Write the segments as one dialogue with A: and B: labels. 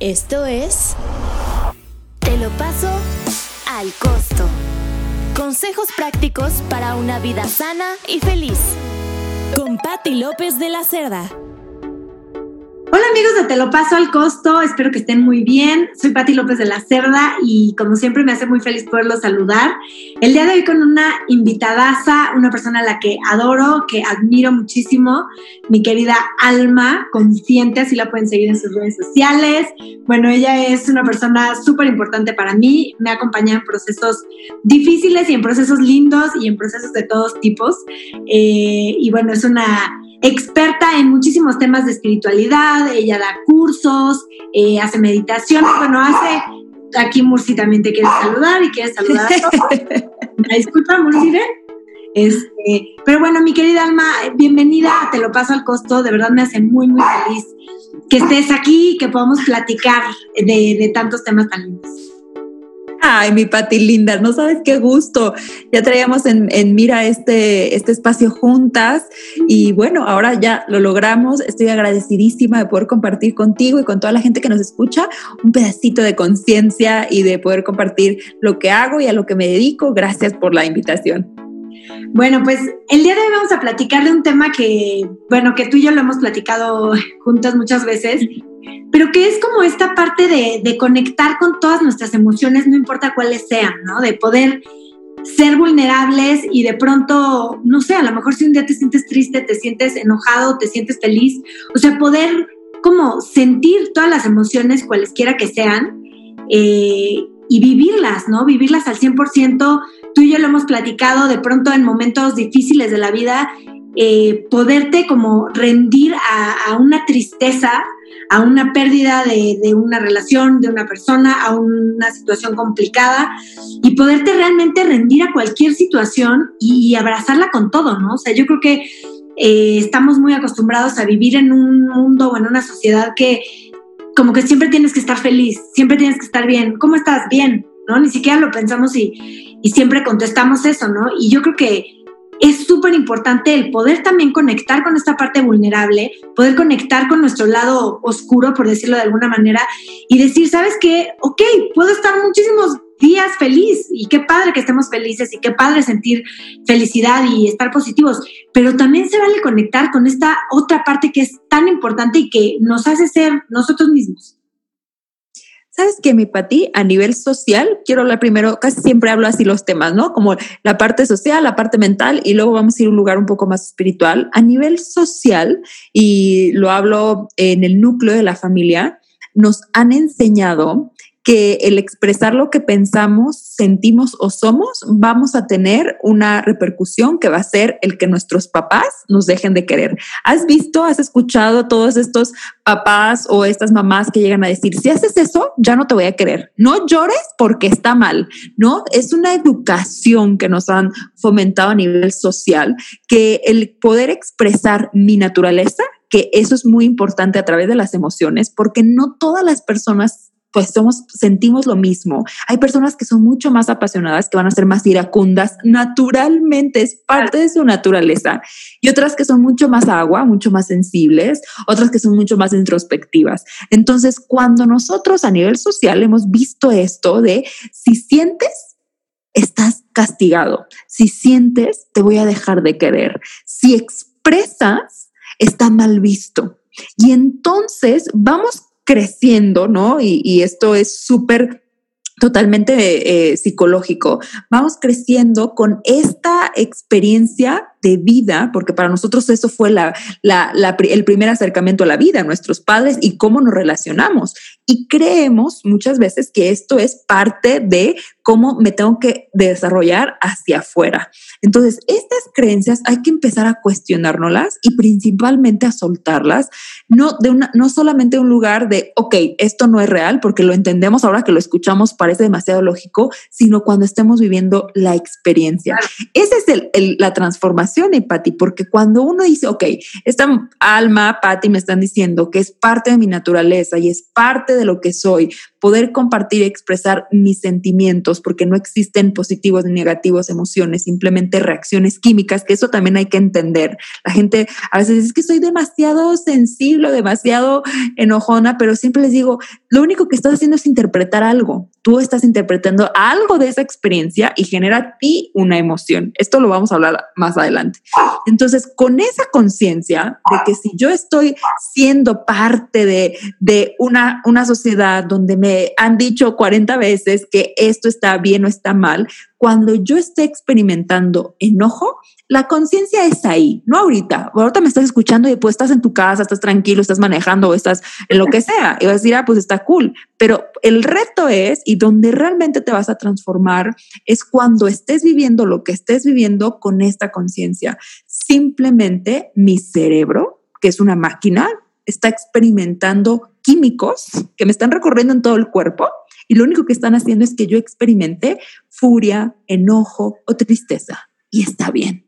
A: Esto es Te lo paso al costo. Consejos prácticos para una vida sana y feliz. Con Patti López de la Cerda.
B: Hola amigos de Te lo paso al costo, espero que estén muy bien. Soy Patti López de la Cerda y como siempre me hace muy feliz poderlos saludar. El día de hoy con una invitadaza, una persona a la que adoro, que admiro muchísimo, mi querida Alma Consciente, así la pueden seguir en sus redes sociales. Bueno, ella es una persona súper importante para mí, me ha acompañado en procesos difíciles y en procesos lindos y en procesos de todos tipos. Eh, y bueno, es una experta en muchísimos temas de espiritualidad, ella da cursos, eh, hace meditación, bueno, hace, aquí Murci también te quiere saludar y quiere saludar a todos. Disculpa, Murci, Este, pero bueno, mi querida Alma, bienvenida, te lo paso al costo, de verdad me hace muy, muy feliz que estés aquí y que podamos platicar de, de tantos temas tan lindos.
C: Ay, mi Pati linda, no sabes qué gusto. Ya traíamos en, mira este, este espacio juntas y bueno, ahora ya lo logramos. Estoy agradecidísima de poder compartir contigo y con toda la gente que nos escucha un pedacito de conciencia y de poder compartir lo que hago y a lo que me dedico. Gracias por la invitación.
B: Bueno, pues el día de hoy vamos a platicar de un tema que, bueno, que tú y yo lo hemos platicado juntas muchas veces pero que es como esta parte de, conectar con todas nuestras emociones, no importa cuáles sean, ¿no? De poder ser vulnerables y de pronto, no sé, a lo mejor si un día te sientes triste, te sientes enojado, te sientes feliz, o sea, poder como sentir todas las emociones, cualesquiera que sean, eh, y vivirlas, ¿no? Vivirlas al 100%. Tú y yo lo hemos platicado de pronto en momentos difíciles de la vida, eh, poderte como rendir a, a una tristeza a una pérdida de, una relación, de una persona, a una situación complicada y poderte realmente rendir a cualquier situación y, abrazarla con todo, ¿no? O sea, yo creo que eh, estamos muy acostumbrados a vivir en un mundo o en una sociedad que como que siempre tienes que estar feliz, siempre tienes que estar bien. ¿Cómo estás? Bien, ¿no? Ni siquiera lo pensamos y, y siempre contestamos eso, ¿no? Y yo creo que es súper importante el poder también conectar con esta parte vulnerable, poder conectar con nuestro lado oscuro, por decirlo de alguna manera, y decir, ¿sabes qué? Ok, puedo estar muchísimos días feliz y qué padre que estemos felices y qué padre sentir felicidad y estar positivos, pero también se vale conectar con esta otra parte que es tan importante y que nos hace ser nosotros mismos.
C: Sabes que mi Pati, a nivel social, quiero hablar primero, casi siempre hablo así los temas, ¿no? Como la parte social, la parte mental y luego vamos a ir a un lugar un poco más espiritual. A nivel social, y lo hablo en el núcleo de la familia, nos han enseñado que el expresar lo que pensamos, sentimos o somos, vamos a tener una repercusión que va a ser el que nuestros papás nos dejen de querer. ¿Has visto, has escuchado todos estos papás o estas mamás que llegan a decir, si haces eso, ya no te voy a querer? No llores porque está mal, ¿no? Es una educación que nos han fomentado a nivel social, que el poder expresar mi naturaleza, que eso es muy importante a través de las emociones, porque no todas las personas pues somos, sentimos lo mismo. Hay personas que son mucho más apasionadas, que van a ser más iracundas, naturalmente, es parte de su naturaleza. Y otras que son mucho más agua, mucho más sensibles, otras que son mucho más introspectivas. Entonces, cuando nosotros a nivel social hemos visto esto de si sientes, estás castigado. Si sientes, te voy a dejar de querer. Si expresas, está mal visto. Y entonces vamos creciendo, ¿no? Y, esto es súper totalmente eh, psicológico. Vamos creciendo con esta experiencia de vida, porque para nosotros eso fue la, el primer acercamiento a la vida, nuestros padres y cómo nos relacionamos. Y creemos muchas veces que esto es parte de cómo me tengo que desarrollar hacia afuera. Entonces, estas creencias hay que empezar a cuestionárnoslas y principalmente a soltarlas, no, de una, no solamente un lugar de, ok, esto no es real, porque lo entendemos ahora que lo escuchamos, parece demasiado lógico, sino cuando estemos viviendo la experiencia. Esa es el, la transformación y Patti, porque cuando uno dice, ok, esta alma, Patti, me están diciendo que es parte de mi naturaleza y es parte de lo que soy, poder compartir y expresar mis sentimientos, porque no existen positivos ni negativos emociones, simplemente reacciones químicas, que eso también hay que entender. La gente a veces dice que soy demasiado sensible, demasiado enojona, pero siempre les digo, lo único que estás haciendo es interpretar algo. Tú estás interpretando algo de esa experiencia y genera a ti una emoción. Esto lo vamos a hablar más adelante. Entonces, con esa conciencia de que si yo estoy siendo parte de, de una, una sociedad donde me han dicho 40 veces que esto está bien o está mal, cuando yo esté experimentando enojo, la conciencia es ahí, no ahorita. Ahorita me estás escuchando y después estás en tu casa, estás tranquilo, estás manejando o estás en lo que sea. Y vas a decir, ah, pues está cool. Pero el reto es, y donde realmente te vas a transformar, es cuando estés viviendo lo que estés viviendo con esta conciencia. Simplemente mi cerebro, que es una máquina, está experimentando químicos que me están recorriendo en todo el cuerpo y lo único que están haciendo es que yo experimente furia, enojo o tristeza. Y está bien.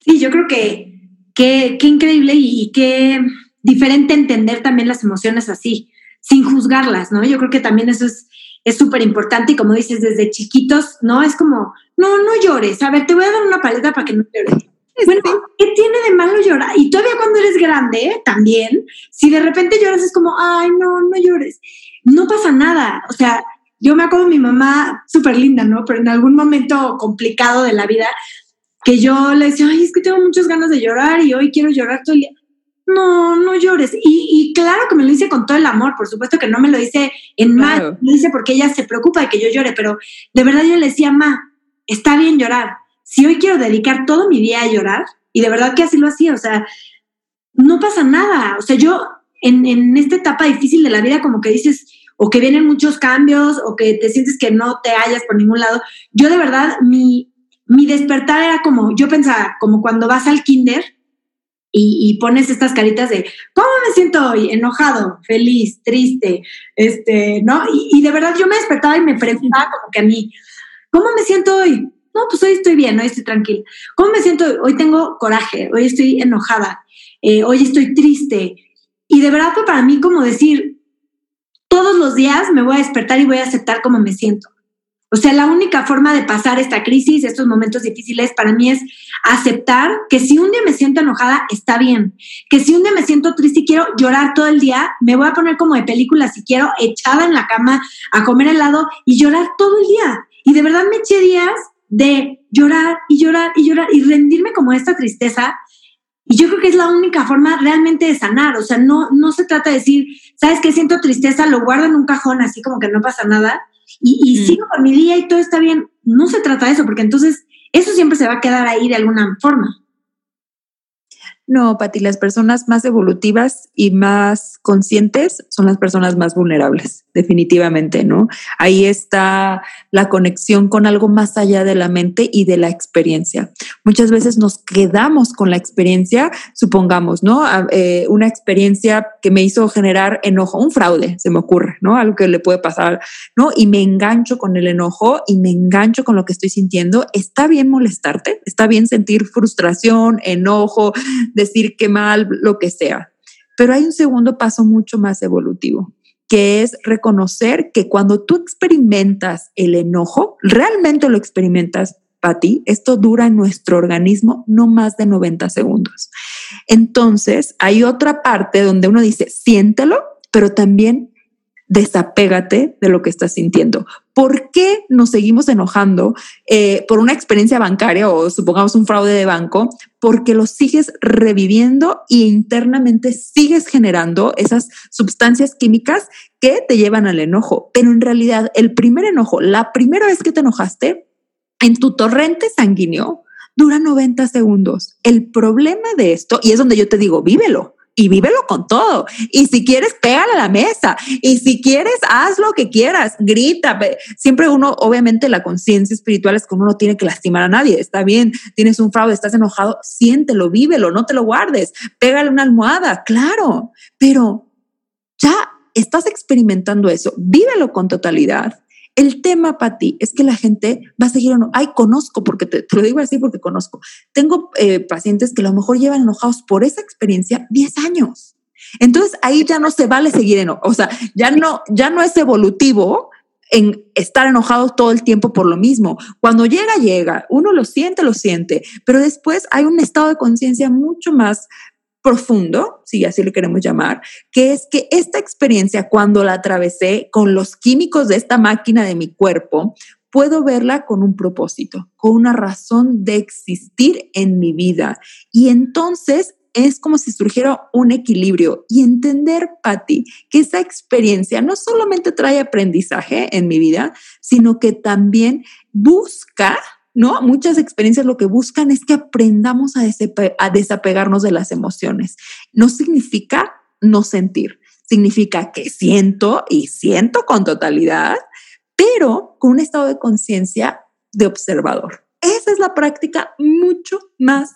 B: Sí, yo creo que qué increíble y qué diferente entender también las emociones así, sin juzgarlas, ¿no? Yo creo que también eso es es súper importante y como dices, desde chiquitos, ¿no? Es como, no, no llores, a ver, te voy a dar una paleta para que no llores. Bueno, ¿qué tiene de malo llorar? Y todavía cuando eres grande, también, si de repente lloras es como, ay, no, no llores. No pasa nada. O sea, yo me acuerdo de mi mamá, súper linda, ¿no? Pero en algún momento complicado de la vida, que yo le decía, ay, es que tengo muchas ganas de llorar y hoy quiero llorar todo el día. No, no llores. Y, claro que me lo hice con todo el amor, por supuesto que no me lo hice en mal, lo hice porque ella se preocupa de que yo llore, pero de verdad yo le decía, ma, está bien llorar. Si hoy quiero dedicar todo mi día a llorar, y de verdad que así lo hacía, o sea, no pasa nada. O sea, yo en, en esta etapa difícil de la vida, como que dices, o que vienen muchos cambios, o que te sientes que no te hallas por ningún lado. Yo de verdad, mi, mi despertar era como, yo pensaba, como cuando vas al kinder y, pones estas caritas de, ¿cómo me siento hoy? Enojado, feliz, triste, este, ¿no? Y, de verdad yo me despertaba y me preguntaba como que a mí, ¿cómo me siento hoy? No, pues hoy estoy bien, hoy estoy tranquila. ¿Cómo me siento hoy? Tengo coraje, hoy estoy enojada, eh, hoy estoy triste. Y de verdad fue para mí como decir, todos los días me voy a despertar y voy a aceptar cómo me siento. O sea, la única forma de pasar esta crisis, estos momentos difíciles, para mí es aceptar que si un día me siento enojada, está bien. Que si un día me siento triste y quiero llorar todo el día, me voy a poner como de película, si quiero, echada en la cama a comer helado y llorar todo el día. Y de verdad me eché días de llorar y llorar y llorar y rendirme como esta tristeza. Y yo creo que es la única forma realmente de sanar. O sea, no, no se trata de decir, ¿sabes qué? Siento tristeza, lo guardo en un cajón así como que no pasa nada y, mm. sigo con mi día y todo está bien. No se trata de eso, porque entonces eso siempre se va a quedar ahí de alguna forma.
C: No, Pati, las personas más evolutivas y más conscientes son las personas más vulnerables, definitivamente, ¿no? Ahí está la conexión con algo más allá de la mente y de la experiencia. Muchas veces nos quedamos con la experiencia, supongamos, ¿no? Ah, eh, una experiencia que me hizo generar enojo, un fraude, se me ocurre, ¿no? Algo que le puede pasar, ¿no? Y me engancho con el enojo y me engancho con lo que estoy sintiendo. Está bien molestarte, está bien sentir frustración, enojo decir que mal, lo que sea. Pero hay un segundo paso mucho más evolutivo, que es reconocer que cuando tú experimentas el enojo, realmente lo experimentas para ti, esto dura en nuestro organismo no más de 90 segundos. Entonces, hay otra parte donde uno dice, siéntelo, pero también desapégate de lo que estás sintiendo. ¿Por qué nos seguimos enojando eh, por una experiencia bancaria o supongamos un fraude de banco? Porque lo sigues reviviendo e internamente sigues generando esas sustancias químicas que te llevan al enojo. Pero en realidad el primer enojo, la primera vez que te enojaste, en tu torrente sanguíneo, dura 90 segundos. El problema de esto, y es donde yo te digo, vívelo, y vívelo con todo. Y si quieres, pégale a la mesa. Y si quieres, haz lo que quieras, grita. Siempre uno, obviamente, la conciencia espiritual es como uno tiene que lastimar a nadie. Está bien, tienes un fraude, estás enojado, siéntelo, vívelo, no te lo guardes. Pégale una almohada, claro. Pero ya estás experimentando eso, vívelo con totalidad el tema para ti es que la gente va a seguir o no. Ay, conozco, porque te, lo digo así porque conozco. Tengo eh, pacientes que a lo mejor llevan enojados por esa experiencia 10 años. Entonces ahí ya no se vale seguir en, o sea, ya no, ya no es evolutivo en estar enojados todo el tiempo por lo mismo. Cuando llega, llega, uno lo siente, lo siente, pero después hay un estado de conciencia mucho más profundo, si así le queremos llamar, que es que esta experiencia, cuando la atravesé con los químicos de esta máquina de mi cuerpo, puedo verla con un propósito, con una razón de existir en mi vida. Y entonces es como si surgiera un equilibrio y entender, Patti, que esa experiencia no solamente trae aprendizaje en mi vida, sino que también busca, ¿no? Muchas experiencias lo que buscan es que aprendamos a, desapegarnos de las emociones. No significa no sentir, significa que siento y siento con totalidad, pero con un estado de conciencia de observador. Esa es la práctica mucho más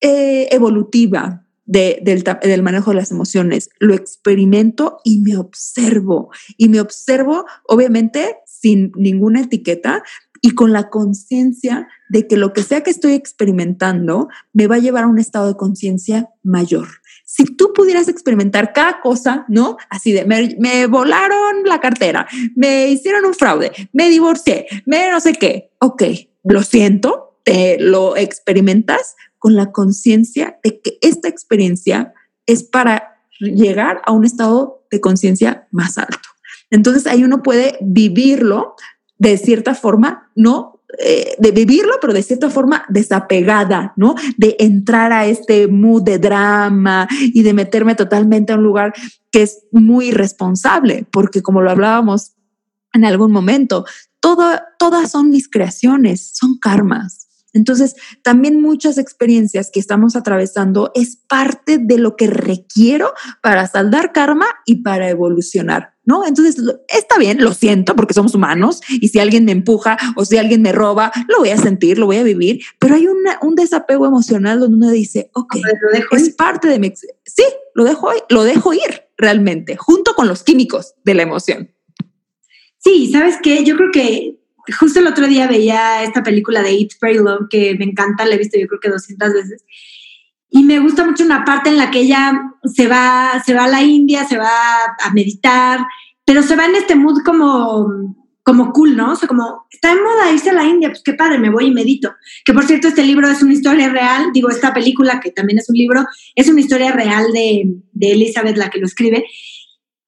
C: eh, evolutiva del, del, manejo de las emociones. Lo experimento y me observo. Y me observo, obviamente, sin ninguna etiqueta y con la conciencia de que lo que sea que estoy experimentando me va a llevar a un estado de conciencia mayor. Si tú pudieras experimentar cada cosa, ¿no? Así de, me, volaron la cartera, me hicieron un fraude, me divorcié, me no sé qué. Ok, lo siento, te lo experimentas, con la conciencia de que esta experiencia es para llegar a un estado de conciencia más alto. Entonces ahí uno puede vivirlo de cierta forma, no eh, de vivirlo, pero de cierta forma desapegada, ¿no? De entrar a este mood de drama y de meterme totalmente a un lugar que es muy irresponsable, porque como lo hablábamos en algún momento, todo, todas son mis creaciones, son karmas. Entonces, también muchas experiencias que estamos atravesando es parte de lo que requiero para saldar karma y para evolucionar, ¿no? Entonces, está bien, lo siento porque somos humanos y si alguien me empuja o si alguien me roba, lo voy a sentir, lo voy a vivir, pero hay un desapego emocional donde uno dice, ok, es parte de mi... Sí, lo dejo, lo dejo ir realmente, junto con los químicos de la emoción.
B: Sí, ¿sabes qué? Yo creo que justo el otro día veía esta película de Eat, Pray, Love, que me encanta, la he visto yo creo que 200 veces. Y me gusta mucho una parte en la que ella se va, se va a la India, se va a meditar, pero se va en este mood como, como cool, ¿no? O sea, como está en moda irse a la India, pues qué padre, me voy y medito. Que por cierto, este libro es una historia real, digo, esta película, que también es un libro, es una historia real de, de Elizabeth, la que lo escribe.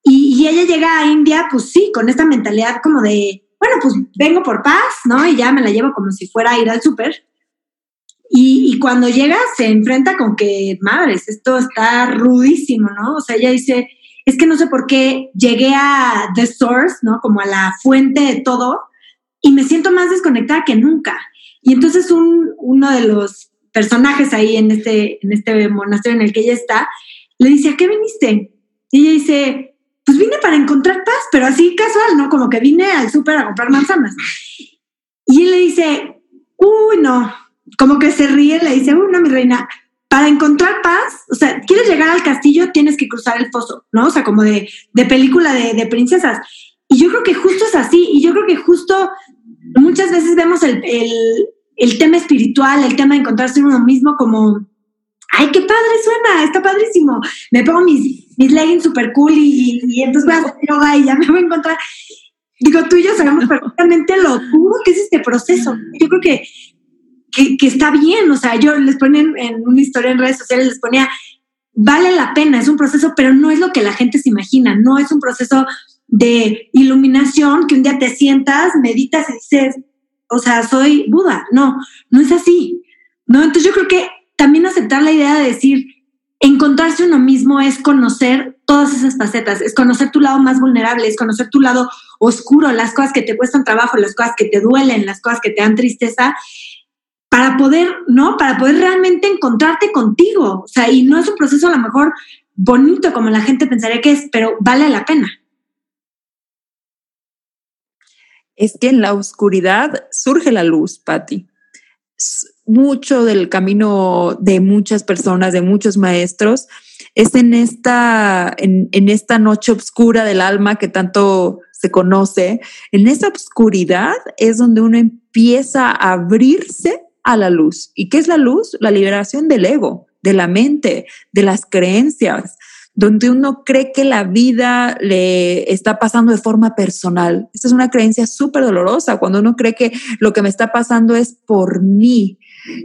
B: Y, y ella llega a India, pues sí, con esta mentalidad como de, bueno, pues vengo por paz, ¿no? Y ya me la llevo como si fuera a ir al súper. Y, cuando llega se enfrenta con que, madres, esto está rudísimo, ¿no? O sea, ella dice, es que no sé por qué llegué a The Source, ¿no? Como a la fuente de todo y me siento más desconectada que nunca. Y entonces un, uno de los personajes ahí en este, en este monasterio en el que ella está, le dice, ¿a qué viniste? Y ella dice, pues vine para encontrar paz, pero así casual, ¿no? Como que vine al súper a comprar manzanas. Y él le dice, uy, no, como que se ríe, le dice, uy, no, mi reina, para encontrar paz, o sea, quieres llegar al castillo, tienes que cruzar el foso, ¿no? O sea, como de, de película de, de, princesas. Y yo creo que justo es así, y yo creo que justo muchas veces vemos el, el, el tema espiritual, el tema de encontrarse uno mismo como ay, qué padre suena, está padrísimo. Me pongo mis, mis leggings super cool y, entonces voy a hacer yoga y ya me voy a encontrar. Digo, tú y yo sabemos perfectamente lo duro que es este proceso. Yo creo que, que, está bien, o sea, yo les ponía en, una historia en redes sociales, les ponía, vale la pena, es un proceso, pero no es lo que la gente se imagina, no es un proceso de iluminación que un día te sientas, meditas y dices, o sea, soy Buda. No, no es así. No, entonces yo creo que también aceptar la idea de decir, encontrarse uno mismo es conocer todas esas facetas, es conocer tu lado más vulnerable, es conocer tu lado oscuro, las cosas que te cuestan trabajo, las cosas que te duelen, las cosas que te dan tristeza, para poder, ¿no? Para poder realmente encontrarte contigo. O sea, y no es un proceso a lo mejor bonito como la gente pensaría que es, pero vale la pena.
C: Es que en la oscuridad surge la luz, Patti mucho del camino de muchas personas, de muchos maestros, es en esta, en, esta noche oscura del alma que tanto se conoce, en esa oscuridad es donde uno empieza a abrirse a la luz. ¿Y qué es la luz? La liberación del ego, de la mente, de las creencias. donde uno cree que la vida le está pasando de forma personal. Esta es una creencia súper dolorosa, cuando uno cree que lo que me está pasando es por mí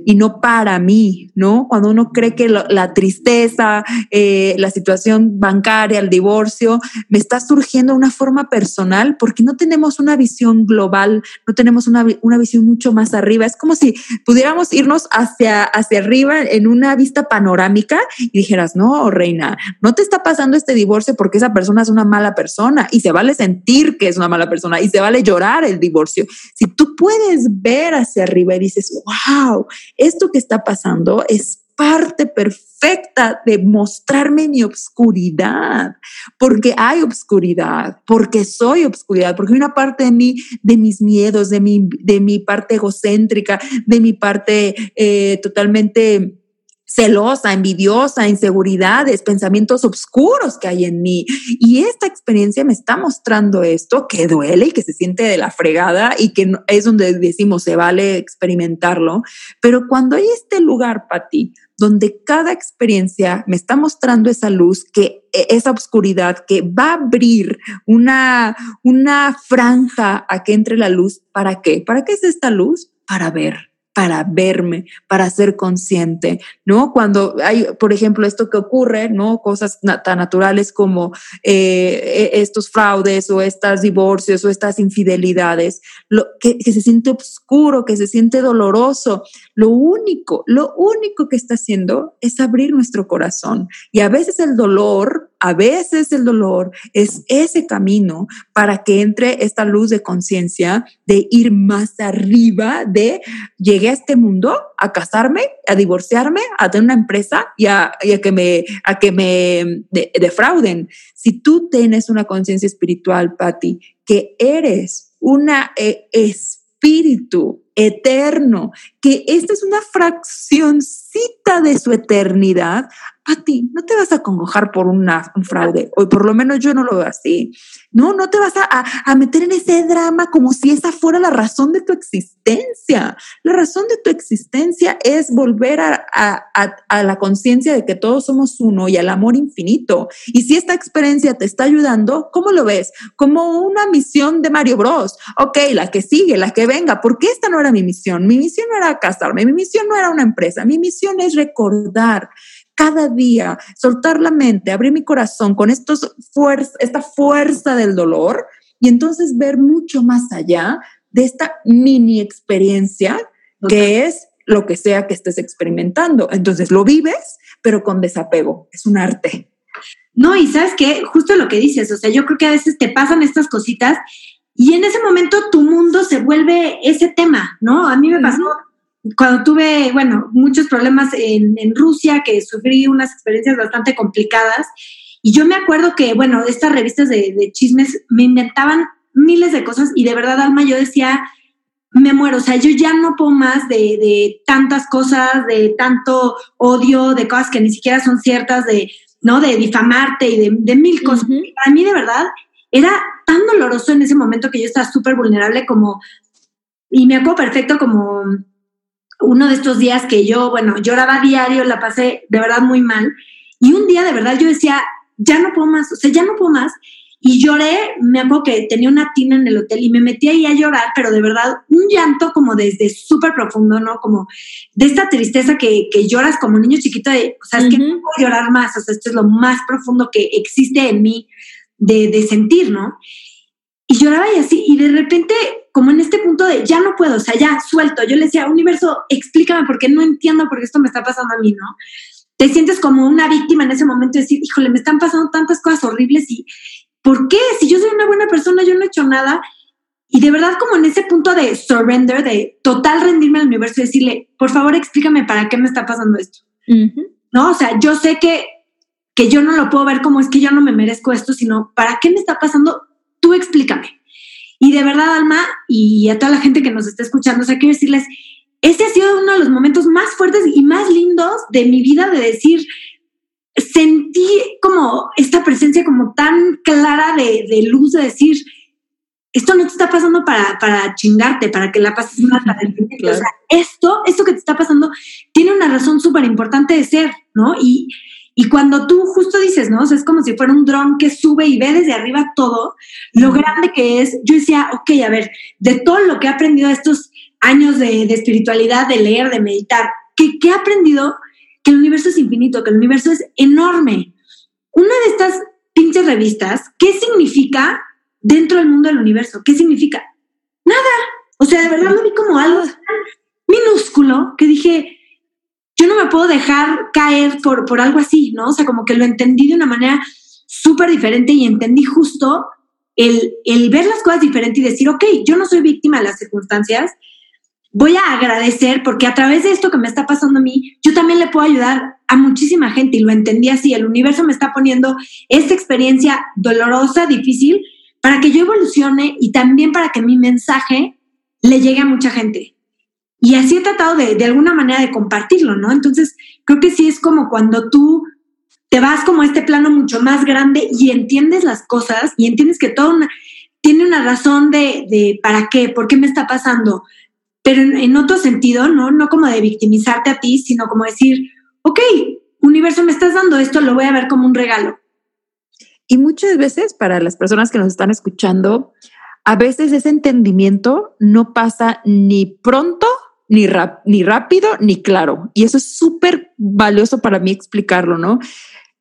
C: y no para mí, ¿no? Cuando uno cree que la tristeza, eh, la situación bancaria, el divorcio, me está surgiendo de una forma personal porque no tenemos una visión global, no tenemos una, una visión mucho más arriba. Es como si pudiéramos irnos hacia, hacia arriba en una vista panorámica y dijeras, no, reina, no te está pasando este divorcio porque esa persona es una mala persona y se vale sentir que es una mala persona y se vale llorar el divorcio. Si tú puedes ver hacia arriba y dices, wow, esto que está pasando es parte perfecta de mostrarme mi obscuridad, porque hay obscuridad, porque soy obscuridad, porque hay una parte de mí, de mis miedos, de mi, de mi parte egocéntrica, de mi parte eh, totalmente celosa, envidiosa, inseguridades, pensamientos oscuros que hay en mí. Y esta experiencia me está mostrando esto que duele y que se siente de la fregada y que es donde decimos se vale experimentarlo. Pero cuando hay este lugar para ti, donde cada experiencia me está mostrando esa luz, que e, esa oscuridad, que va a abrir una, una franja a que entre la luz. ¿Para qué? ¿Para qué es esta luz? Para ver para verme, para ser consciente, ¿no? Cuando hay, por ejemplo, esto que ocurre, ¿no? Cosas tan naturales como eh, e, estos fraudes o estos divorcios o estas infidelidades, lo, que, que se siente oscuro, que se siente doloroso, lo único, lo único que está haciendo es abrir nuestro corazón. Y a veces el dolor a veces el dolor es ese camino para que entre esta luz de conciencia de ir más arriba de llegué a este mundo a casarme, a divorciarme, a tener una empresa y a, que me, a que me defrauden. Si tú tienes una conciencia espiritual, Patti, que eres una eh, espíritu eterno, que esta es una fraccióncita de su eternidad, a ti no te vas a congojar por una, un fraude, o por lo menos yo no lo veo así. No, no te vas a, a, meter en ese drama como si esa fuera la razón de tu existencia. La razón de tu existencia es volver a, a la conciencia de que todos somos uno y al amor infinito. Y si esta experiencia te está ayudando, ¿cómo lo ves? Como una misión de Mario Bros. Ok, la que sigue, la que venga, porque esta no era mi misión. Mi misión no era casarme, mi misión no era una empresa, mi misión es recordar cada día, soltar la mente, abrir mi corazón con estos esta fuerza del dolor y entonces ver mucho más allá de esta mini experiencia que es lo que sea que estés experimentando. Entonces lo vives, pero con desapego. Es un arte.
B: No, y sabes que justo lo que dices, o sea, yo creo que a veces te pasan estas cositas y en ese momento tu mundo se vuelve ese tema, ¿no? A mí me pasó cuando tuve, bueno, muchos problemas en, Rusia, que sufrí unas experiencias bastante complicadas, y yo me acuerdo que, bueno, estas revistas de, chismes me inventaban miles de cosas y de verdad, Alma, yo decía, me muero, o sea, yo ya no puedo más de, tantas cosas, de tanto odio, de cosas que ni siquiera son ciertas, de, ¿no? De difamarte y de, mil cosas. Para mí, de verdad, era tan doloroso en ese momento que yo estaba súper vulnerable como, y me acuerdo perfecto como uno de estos días que yo, bueno, lloraba diario, la pasé de verdad muy mal. Y un día de verdad yo decía, ya no puedo más, o sea, ya no puedo más. Y lloré, me acuerdo que tenía una tina en el hotel y me metí ahí a llorar, pero de verdad un llanto como desde súper profundo, ¿no? Como de esta tristeza que, que lloras como un niño chiquito, de, o sea, es que no puedo llorar más, o sea, esto es lo más profundo que existe en mí de, de sentir, ¿no? Y lloraba y así, y de repente como en este punto de ya no puedo, o sea, ya suelto. Yo le decía, universo, explícame porque no entiendo por qué esto me está pasando a mí, ¿no? Te sientes como una víctima en ese momento de decir, híjole, me están pasando tantas cosas horribles y ¿por qué? Si yo soy una buena persona, yo no he hecho nada. Y de verdad, como en ese punto de surrender, de total rendirme al universo y decirle, por favor, explícame para qué me está pasando esto. No, o sea, yo sé que, que yo no lo puedo ver como es que yo no me merezco esto, sino para qué me está pasando, tú explícame. Y de verdad, Alma, y a toda la gente que nos está escuchando, o sea, quiero decirles, este ha sido uno de los momentos más fuertes y más lindos de mi vida de decir, sentí como esta presencia como tan clara de, de luz, de decir, esto no te está pasando para, para chingarte, para que la pases mal, para O sea, esto, esto que te está pasando tiene una razón súper importante de ser, ¿no? Y, Y cuando tú justo dices, ¿no? es como si fuera un dron que sube y ve desde arriba todo, lo grande que es. Yo decía, ok, a ver, de todo lo que he aprendido estos años de, espiritualidad, de leer, de meditar, ¿qué, he aprendido? Que el universo es infinito, que el universo es enorme. Una de estas pinches revistas, ¿qué significa dentro del mundo del universo? ¿Qué significa? Nada. O sea, de verdad lo vi como algo minúsculo que dije, yo no me puedo dejar caer por, por algo así, ¿no? O sea, como que lo entendí de una manera súper diferente y entendí justo el, el, ver las cosas diferente y decir, ok, yo no soy víctima de las circunstancias, voy a agradecer porque a través de esto que me está pasando a mí, yo también le puedo ayudar a muchísima gente y lo entendí así, el universo me está poniendo esta experiencia dolorosa, difícil, para que yo evolucione y también para que mi mensaje le llegue a mucha gente. Y así he tratado de, de alguna manera de compartirlo, ¿no? Entonces, creo que sí es como cuando tú te vas como a este plano mucho más grande y entiendes las cosas y entiendes que todo tiene una razón de, de para qué, por qué me está pasando, pero en, en, otro sentido, ¿no? No como de victimizarte a ti, sino como decir, ok, universo, me estás dando esto, lo voy a ver como un regalo.
C: Y muchas veces para las personas que nos están escuchando, a veces ese entendimiento no pasa ni pronto ni, ni rápido ni claro. Y eso es súper valioso para mí explicarlo, ¿no?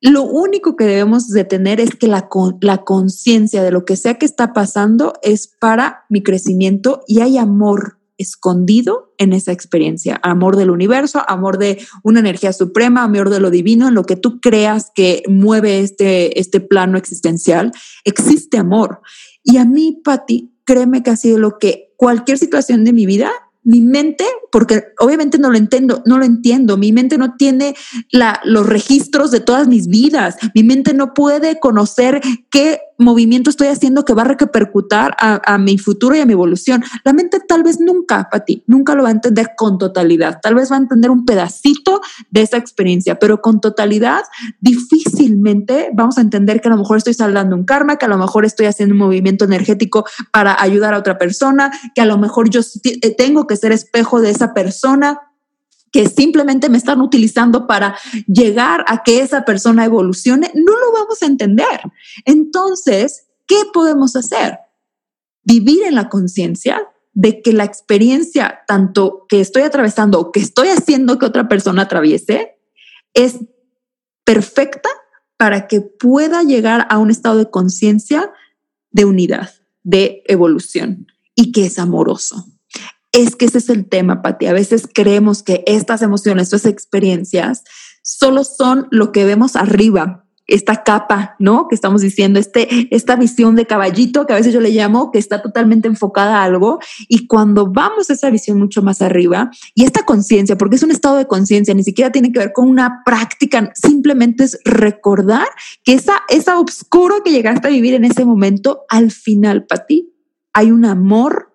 C: Lo único que debemos de tener es que la, la conciencia de lo que sea que está pasando es para mi crecimiento y hay amor escondido en esa experiencia. Amor del universo, amor de una energía suprema, amor de lo divino, en lo que tú creas que mueve este, este plano existencial. Existe amor. Y a mí, Patti, créeme que ha sido lo que cualquier situación de mi vida mi mente, porque obviamente no lo entiendo, no lo entiendo, mi mente no tiene la, los registros de todas mis vidas, mi mente no puede conocer qué movimiento estoy haciendo que va a repercutar a, mi futuro y a mi evolución. La mente tal vez nunca, Pati, nunca lo va a entender con totalidad, tal vez va a entender un pedacito de esa experiencia, pero con totalidad difícilmente vamos a entender que a lo mejor estoy saldando un karma, que a lo mejor estoy haciendo un movimiento energético para ayudar a otra persona, que a lo mejor yo eh, tengo que ser espejo de esa persona que simplemente me están utilizando para llegar a que esa persona evolucione, no lo vamos a entender. Entonces, ¿qué podemos hacer? Vivir en la conciencia de que la experiencia, tanto que estoy atravesando o que estoy haciendo que otra persona atraviese, es perfecta para que pueda llegar a un estado de conciencia de unidad, de evolución y que es amoroso. Es que ese es el tema, Pati. A veces creemos que estas emociones, estas experiencias, solo son lo que vemos arriba, esta capa, ¿no? Que estamos diciendo, este, esta visión de caballito que a veces yo le llamo, que está totalmente enfocada a algo. Y cuando vamos a esa visión mucho más arriba y esta conciencia, porque es un estado de conciencia, ni siquiera tiene que ver con una práctica, simplemente es recordar que esa, esa oscuro que llegaste a vivir en ese momento, al final, para ti, hay un amor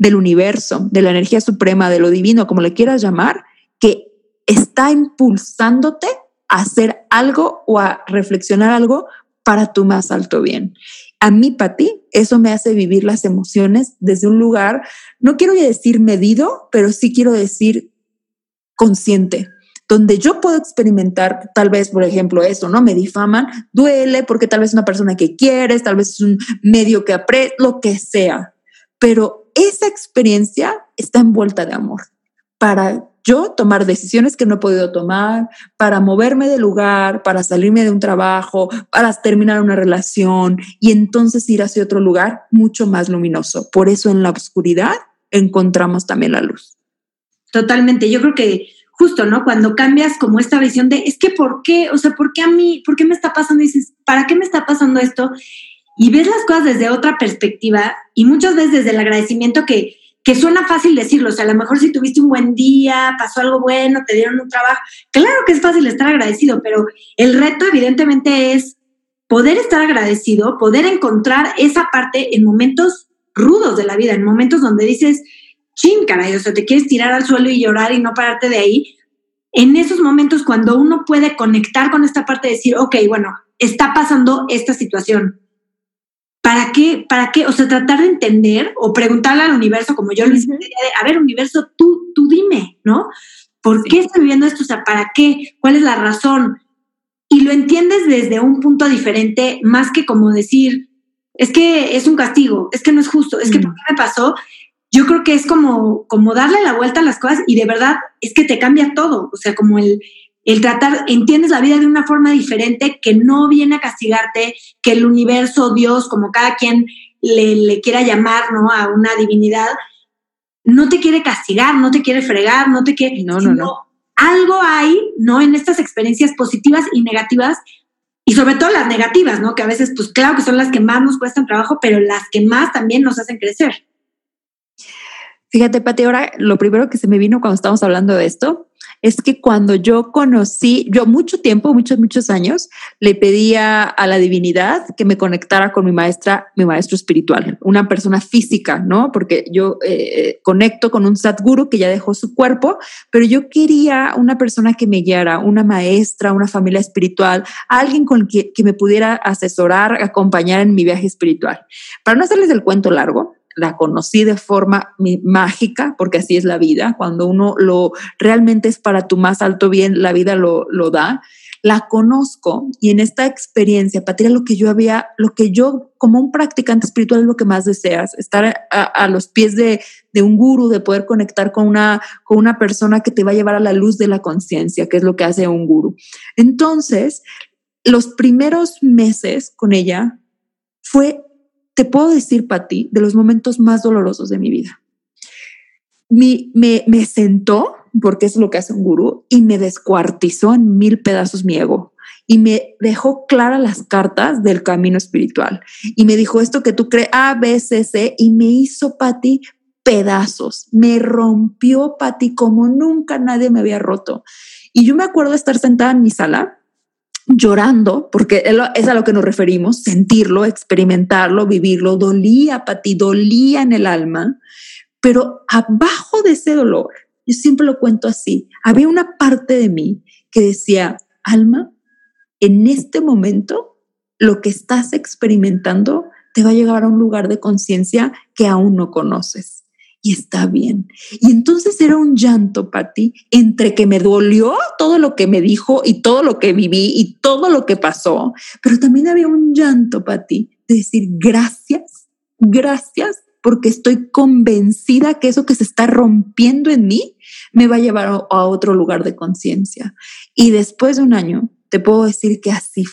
C: del universo, de la energía suprema, de lo divino, como le quieras llamar, que está impulsándote a hacer algo o a reflexionar algo para tu más alto bien. A mí, para ti, eso me hace vivir las emociones desde un lugar, no quiero decir medido, pero sí quiero decir consciente, donde yo puedo experimentar tal vez, por ejemplo, eso, ¿no? Me difaman, duele porque tal vez es una persona que quieres, tal vez es un medio que apre, lo que sea, pero esa experiencia está envuelta de amor. Para yo tomar decisiones que no he podido tomar, para moverme de lugar, para salirme de un trabajo, para terminar una relación y entonces ir hacia otro lugar mucho más luminoso. Por eso en la oscuridad encontramos también la luz.
B: Totalmente. Yo creo que justo, ¿no? Cuando cambias como esta visión de, es que ¿por qué? O sea, ¿por qué a mí? ¿Por qué me está pasando? Y dices, ¿para qué me está pasando esto? Y ves las cosas desde otra perspectiva y muchas veces desde el agradecimiento que, que suena fácil decirlo, o sea, a lo mejor si tuviste un buen día, pasó algo bueno, te dieron un trabajo, claro que es fácil estar agradecido, pero el reto evidentemente es poder estar agradecido, poder encontrar esa parte en momentos rudos de la vida, en momentos donde dices, chin, caray, o sea, te quieres tirar al suelo y llorar y no pararte de ahí. En esos momentos cuando uno puede conectar con esta parte de decir, ok, bueno, está pasando esta situación, ¿para qué? ¿Para qué? O sea, tratar de entender o preguntarle al universo, como yo lo hice, a ver, universo, tú, tú dime, ¿no? ¿Por qué estoy viviendo esto? O sea, ¿para qué? ¿Cuál es la razón? y lo entiendes desde un punto diferente, más que como decir, es que es un castigo, es que no es justo, es que mm. ¿por qué me pasó? Yo creo que es como, como darle la vuelta a las cosas y de verdad es que te cambia todo, o sea, como el, el tratar, entiendes la vida de una forma diferente que no viene a castigarte, que el universo, Dios, como cada quien le, le quiera llamar, ¿no? A una divinidad, no te quiere castigar, no te quiere fregar, no te quiere...
C: No, no, no.
B: Algo hay, ¿no? En estas experiencias positivas y negativas, y sobre todo las negativas, ¿no? Que a veces, pues claro que son las que más nos cuestan trabajo, pero las que más también nos hacen crecer.
C: Fíjate, Pati, ahora lo primero que se me vino cuando estábamos hablando de esto es que cuando yo conocí, yo mucho tiempo, muchos, muchos años, le pedía a la divinidad que me conectara con mi maestra, mi maestro espiritual, una persona física, ¿no? Porque yo eh, conecto con un Satguru que ya dejó su cuerpo, pero yo quería una persona que me guiara, una maestra, una familia espiritual, alguien con que, que me pudiera asesorar, acompañar en mi viaje espiritual. Para no hacerles el cuento largo, la conocí de forma mágica, porque así es la vida, cuando uno lo realmente es para tu más alto bien, la vida lo, lo da. La conozco y en esta experiencia, Patria, lo que yo había, lo que yo como un practicante espiritual es lo que más deseas, estar a, los pies de, de, un guru, de poder conectar con una, con una persona que te va a llevar a la luz de la conciencia, que es lo que hace un guru. Entonces, los primeros meses con ella fue te puedo decir, Pati, de los momentos más dolorosos de mi vida. Me, me, sentó, porque es lo que hace un gurú, y me descuartizó en mil pedazos mi ego y me dejó claras las cartas del camino espiritual. Y me dijo esto que tú crees A, B, C, C, y me hizo, Pati, pedazos. Me rompió, Pati, como nunca nadie me había roto. Y yo me acuerdo estar sentada en mi sala llorando, porque es a lo que nos referimos, sentirlo, experimentarlo, vivirlo, dolía para ti, dolía en el alma, pero abajo de ese dolor, yo siempre lo cuento así, había una parte de mí que decía, alma, en este momento lo que estás experimentando te va a llevar a un lugar de conciencia que aún no conoces y está bien. Y entonces era un llanto, Patti, entre que me dolió todo lo que me dijo y todo lo que viví y todo lo que pasó, pero también había un llanto, Patti, de decir gracias, gracias, porque estoy convencida que eso que se está rompiendo en mí me va a llevar a otro lugar de conciencia. Y después de un año, te puedo decir que así.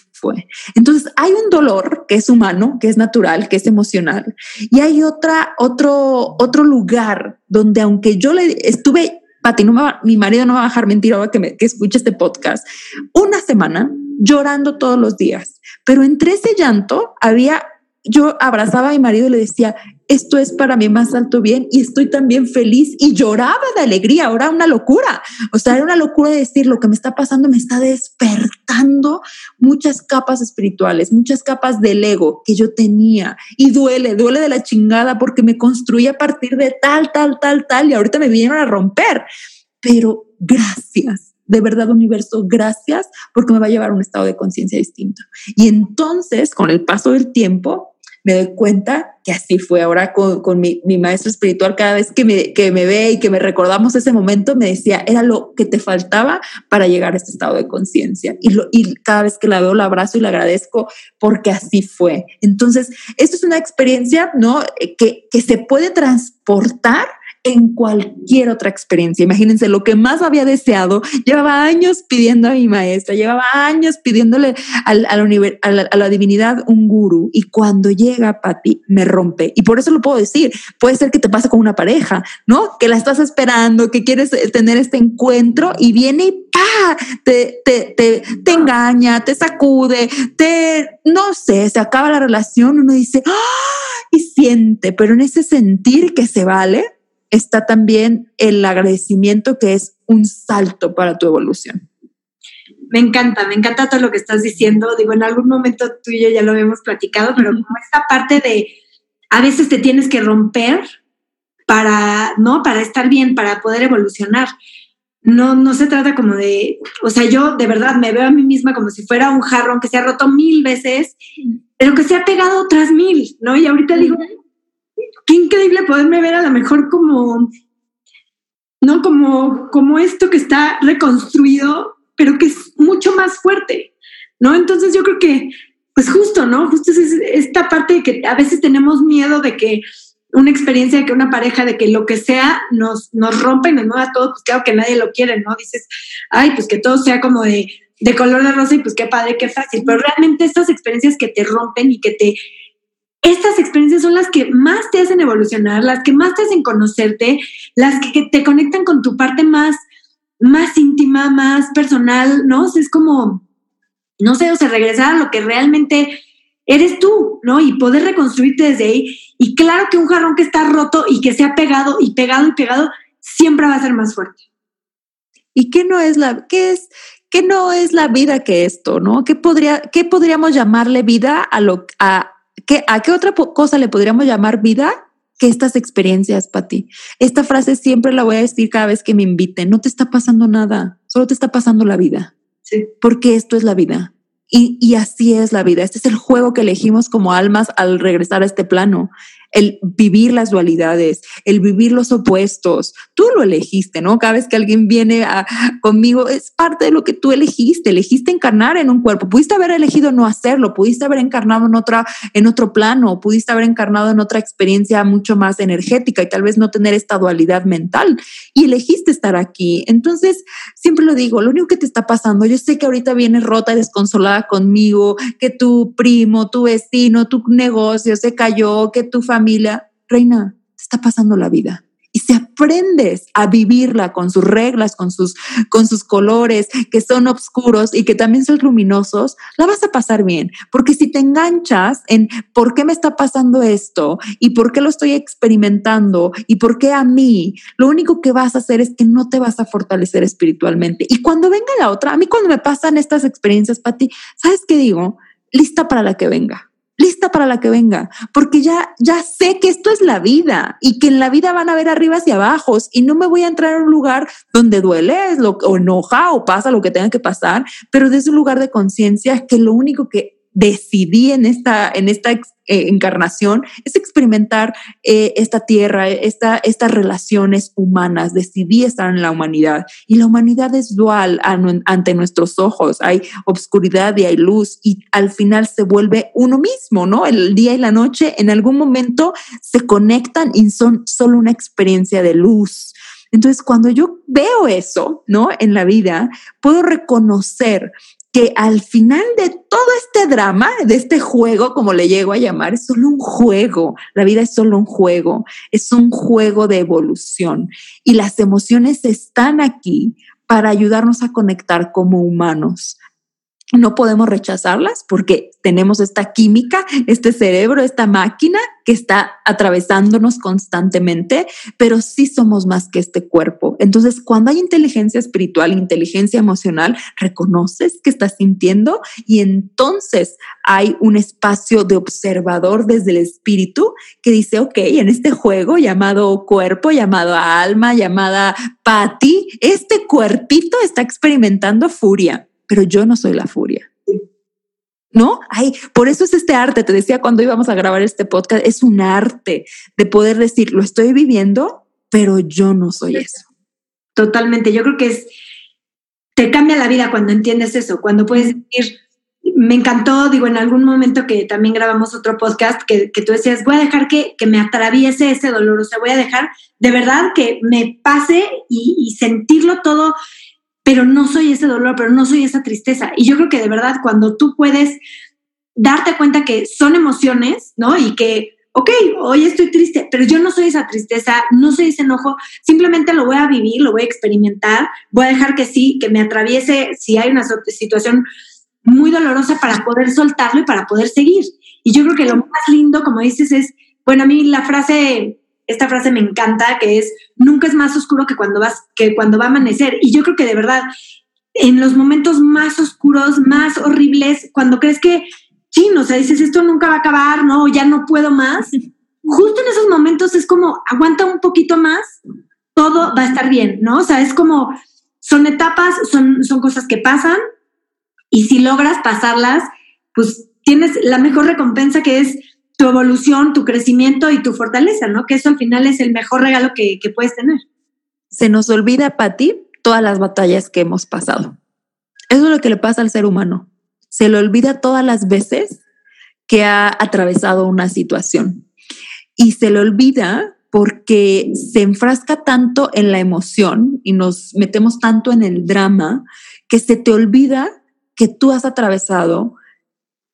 C: Entonces hay un dolor que es humano, que es natural, que es emocional, y hay otra, otro, otro lugar donde aunque yo le estuve, Pati, no mi marido no va a dejar mentir ahora que, me, que escuche este podcast, una semana llorando todos los días, pero entre ese llanto había yo abrazaba a mi marido y le decía, esto es para mi más alto bien y estoy también feliz y lloraba de alegría, ahora una locura. O sea, era una locura de decir lo que me está pasando me está despertando muchas capas espirituales, muchas capas del ego que yo tenía y duele, duele de la chingada porque me construí a partir de tal, tal, tal, tal y ahorita me vinieron a romper. Pero gracias, de verdad universo, gracias porque me va a llevar a un estado de conciencia distinto. Y entonces, con el paso del tiempo, me doy cuenta que así fue ahora con, mi, maestro espiritual, cada vez que me, que me ve y que me recordamos ese momento, me decía, era lo que te faltaba para llegar a este estado de conciencia. Y, y cada vez que la veo, la abrazo y la agradezco porque así fue. Entonces, esto es una experiencia, ¿no? Que, que se puede transportar en cualquier otra experiencia. Imagínense lo que más había deseado. Llevaba años pidiendo a mi maestra, llevaba años pidiéndole al, a, la, divinidad un guru y cuando llega Pati me rompe. Y por eso lo puedo decir. Puede ser que te pase con una pareja, ¿no? Que la estás esperando, que quieres tener este encuentro y viene y ¡pa! Te, te, te, te engaña, te sacude, te, no sé, se acaba la relación, uno dice, ¡ah! y siente, pero en ese sentir que se vale, está también el agradecimiento que es un salto para tu evolución.
B: Me encanta, me encanta todo lo que estás diciendo. Digo, en algún momento tú y yo ya lo habíamos platicado, pero como esta parte de a veces te tienes que romper para, ¿no? Para estar bien, para poder evolucionar. No, no se trata como de, o sea, yo de verdad me veo a mí misma como si fuera un jarrón que se ha roto mil veces, pero que se ha pegado otras mil, ¿no? Y ahorita digo, qué increíble poderme ver a lo mejor como, ¿no? Como, como esto que está reconstruido, pero que es mucho más fuerte, ¿no? Entonces yo creo que, pues justo, ¿no? Justo es esta parte de que a veces tenemos miedo de que una experiencia de que una pareja, de que lo que sea nos, nos rompe y nos mueva todo, pues claro que nadie lo quiere, ¿no? Dices, ay, pues que todo sea como de, de color de rosa y pues qué padre, qué fácil, pero realmente estas experiencias que te rompen y que te... Estas experiencias son las que más te hacen evolucionar, las que más te hacen conocerte, las que, te conectan con tu parte más, más íntima, más personal, ¿no? Es como, no sé, o sea, regresar a lo que realmente eres tú, ¿no? Y poder reconstruirte desde ahí. Y claro que un jarrón que está roto y que se ha pegado y pegado y pegado, siempre va a ser más fuerte.
C: ¿Y qué no es la, qué es, qué no es la vida que esto, no? ¿Qué podría, qué podríamos llamarle vida a lo, a, qué, a qué otra cosa le podríamos llamar vida que estas experiencias, Pati? Esta frase siempre la voy a decir cada vez que me inviten. No te está pasando nada, solo te está pasando la vida.
B: Sí.
C: Porque esto es la vida. Y, y, así es la vida. Este es el juego que elegimos como almas al regresar a este plano el vivir las dualidades, el vivir los opuestos. Tú lo elegiste, ¿no? Cada vez que alguien viene a, conmigo, es parte de lo que tú elegiste. Elegiste encarnar en un cuerpo. Pudiste haber elegido no hacerlo, pudiste haber encarnado en, otra, en otro plano, pudiste haber encarnado en otra experiencia mucho más energética y tal vez no tener esta dualidad mental. Y elegiste estar aquí. Entonces, siempre lo digo, lo único que te está pasando, yo sé que ahorita vienes rota y desconsolada conmigo, que tu primo, tu vecino, tu negocio se cayó, que tu familia reina, te está pasando la vida. Y si aprendes a vivirla con sus reglas, con sus, con sus colores, que son oscuros y que también son luminosos, la vas a pasar bien. Porque si te enganchas en por qué me está pasando esto y por qué lo estoy experimentando y por qué a mí, lo único que vas a hacer es que no te vas a fortalecer espiritualmente. Y cuando venga la otra, a mí cuando me pasan estas experiencias, Pati, ¿sabes qué digo? Lista para la que venga lista para la que venga, porque ya, ya sé que esto es la vida y que en la vida van a ver arriba y abajo y no me voy a entrar en un lugar donde duele lo, o enoja o pasa lo que tenga que pasar, pero desde un lugar de conciencia que lo único que decidí en esta, en esta eh, encarnación es experimentar eh, esta tierra, esta, estas relaciones humanas. Decidí estar en la humanidad y la humanidad es dual ante nuestros ojos. Hay obscuridad y hay luz y al final se vuelve uno mismo, ¿no? El día y la noche en algún momento se conectan y son solo una experiencia de luz. Entonces, cuando yo veo eso, ¿no? En la vida, puedo reconocer que al final de todo este drama, de este juego, como le llego a llamar, es solo un juego. La vida es solo un juego, es un juego de evolución. Y las emociones están aquí para ayudarnos a conectar como humanos, no podemos rechazarlas porque tenemos esta química, este cerebro, esta máquina que está atravesándonos constantemente, pero sí somos más que este cuerpo. Entonces, cuando hay inteligencia espiritual, inteligencia emocional, reconoces que estás sintiendo y entonces hay un espacio de observador desde el espíritu que dice, ok, en este juego llamado cuerpo, llamado alma, llamada Pati, este cuerpito está experimentando furia pero yo no soy la furia. ¿No? Ay, por eso es este arte. Te decía cuando íbamos a grabar este podcast, es un arte de poder decir, lo estoy viviendo, pero yo no soy eso.
B: Totalmente. Yo creo que es, te cambia la vida cuando entiendes eso, cuando puedes decir, me encantó, digo, en algún momento que también grabamos otro podcast, que, que tú decías, voy a dejar que, que, me atraviese ese dolor, o sea, voy a dejar de verdad que me pase y, y sentirlo todo pero no soy ese dolor, pero no soy esa tristeza. Y yo creo que de verdad cuando tú puedes darte cuenta que son emociones, ¿no? Y que, ok, hoy estoy triste, pero yo no soy esa tristeza, no soy ese enojo, simplemente lo voy a vivir, lo voy a experimentar, voy a dejar que sí, que me atraviese si hay una situación muy dolorosa para poder soltarlo y para poder seguir. Y yo creo que lo más lindo, como dices, es, bueno, a mí la frase esta frase me encanta, que es, nunca es más oscuro que cuando, vas, que cuando va a amanecer. Y yo creo que de verdad, en los momentos más oscuros, más horribles, cuando crees que, chino, o sea, dices, esto nunca va a acabar, no, ya no puedo más, justo en esos momentos es como, aguanta un poquito más, todo va a estar bien, ¿no? O sea, es como, son etapas, son, son cosas que pasan, y si logras pasarlas, pues tienes la mejor recompensa que es tu evolución, tu crecimiento y tu fortaleza, ¿no? Que eso al final es el mejor regalo que, puedes tener.
C: Se nos olvida, Pati, todas las batallas que hemos pasado. Eso es lo que le pasa al ser humano. se le olvida todas las veces que ha atravesado una situación y se le olvida porque se enfrasca tanto en la emoción y nos metemos tanto en el drama que se te olvida que tú has atravesado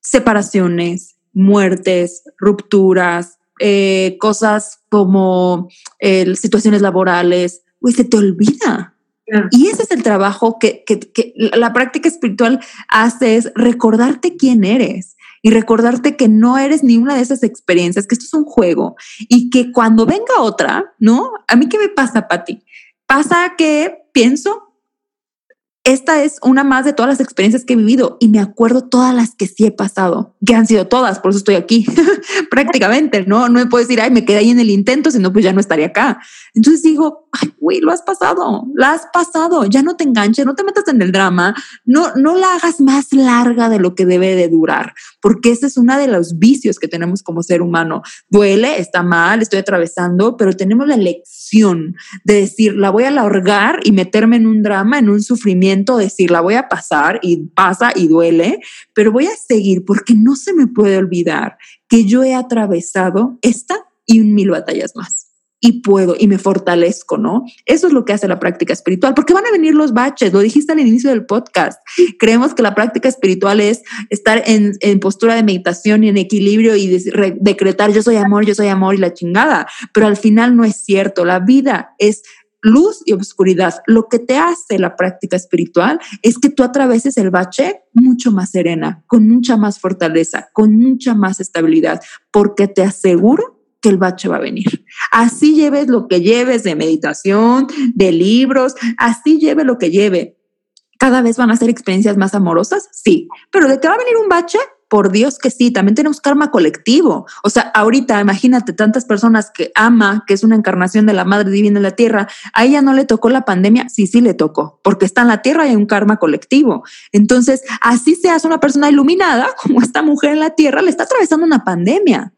C: separaciones, muertes, rupturas, eh, cosas como eh, situaciones laborales, pues se te olvida. Y ese es el trabajo que, que, la práctica espiritual hace, es recordarte quién eres y recordarte que no eres ni una de esas experiencias, que esto es un juego y que cuando venga otra, ¿no? A mí qué me pasa, Patti? Pasa que pienso, esta es una más de todas las experiencias que he vivido y me acuerdo todas las que sí he pasado, que han sido todas, por eso estoy aquí prácticamente, ¿no? No me puedo decir, ay, me quedé ahí en el intento, sino pues ya no estaría acá. Entonces digo, ay, güey, lo has pasado, lo has pasado, ya no te enganches, no te metas en el drama, no, no la hagas más larga de lo que debe de durar, porque ese es uno de los vicios que tenemos como ser humano. Duele, está mal, estoy atravesando, pero tenemos la elección de decir, la voy a alargar y meterme en un drama, en un sufrimiento, decir, la voy a pasar y pasa y duele, pero voy a seguir porque no se me puede olvidar que yo he atravesado esta y mil batallas más y puedo y me fortalezco, ¿no? Eso es lo que hace la práctica espiritual, porque van a venir los baches, lo dijiste al inicio del podcast. Creemos que la práctica espiritual es estar en, postura de meditación y en equilibrio y decretar yo soy amor, yo soy amor y la chingada, pero al final no es cierto, la vida es luz y oscuridad. Lo que te hace la práctica espiritual es que tú atraveses el bache mucho más serena, con mucha más fortaleza, con mucha más estabilidad, porque te aseguro que el bache va a venir. Así lleves lo que lleves de meditación, de libros, así lleve lo que lleve. Cada vez van a ser experiencias más amorosas, sí, pero de que va a venir un bache, por Dios que sí, también tenemos karma colectivo. O sea, ahorita imagínate tantas personas que ama, que es una encarnación de la Madre Divina en la Tierra, a ella no le tocó la pandemia, sí, sí le tocó, porque está en la Tierra y hay un karma colectivo. Entonces, así seas una persona iluminada, como esta mujer en la Tierra, le está atravesando una pandemia.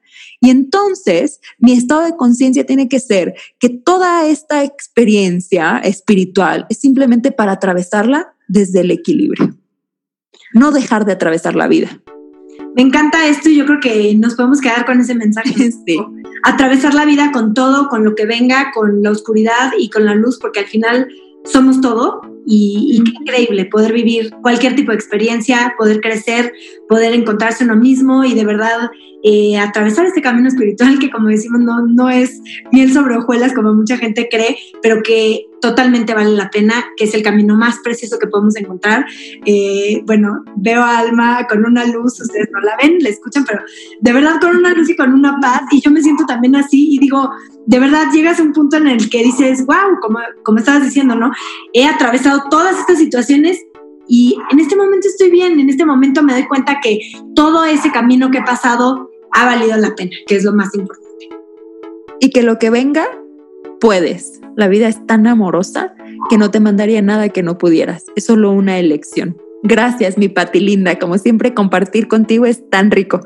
C: Y entonces mi estado de conciencia tiene que ser que toda esta experiencia espiritual es simplemente para atravesarla desde el equilibrio, no dejar de atravesar la vida.
B: Me encanta esto y yo creo que nos podemos quedar con ese mensaje. Atravesar la vida con todo, con lo que venga, con la oscuridad y con la luz, porque al final somos todo y, qué increíble poder vivir cualquier tipo de experiencia, poder crecer, poder encontrarse uno mismo y de verdad eh, atravesar este camino espiritual que como decimos no, no es miel sobre hojuelas como mucha gente cree, pero que totalmente vale la pena, que es el camino más precioso que podemos encontrar. Eh, bueno, veo a Alma con una luz, ustedes no la ven, la escuchan, pero de verdad con una luz y con una paz y yo me siento también así y digo, de verdad llegas a un punto en el que dices, wow, como, como estabas diciendo, ¿no? He atravesado todas estas situaciones y en este momento estoy bien, en este momento me doy cuenta que todo ese camino que he pasado ha valido la pena, que es lo más importante.
C: Y que lo que venga, puedes. La vida es tan amorosa que no te mandaría nada que no pudieras. Es solo una elección. Gracias, mi Pati linda. Como siempre, compartir contigo es tan rico.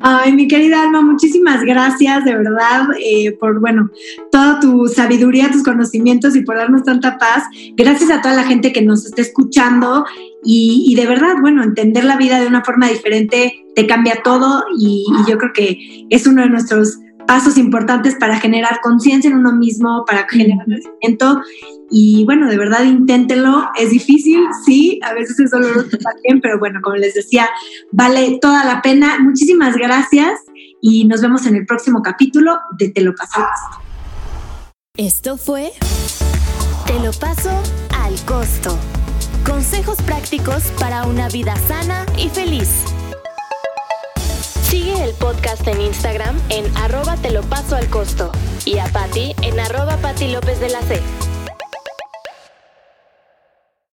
B: Ay, mi querida Alma, muchísimas gracias de verdad eh, por, bueno, toda tu sabiduría, tus conocimientos y por darnos tanta paz. Gracias a toda la gente que nos está escuchando y, de verdad, bueno, entender la vida de una forma diferente te cambia todo y, y yo creo que es uno de nuestros pasos importantes para generar conciencia en uno mismo, para generar crecimiento. Y bueno, de verdad inténtenlo. Es difícil, sí, a veces es doloroso también, pero bueno, como les decía, vale toda la pena. Muchísimas gracias y nos vemos en el próximo capítulo de Te lo paso al costo.
A: Esto fue Te lo paso al costo. Consejos prácticos para una vida sana y feliz. El podcast en Instagram en arroba te lo paso al costo y a Patti en arroba Patti López de la C.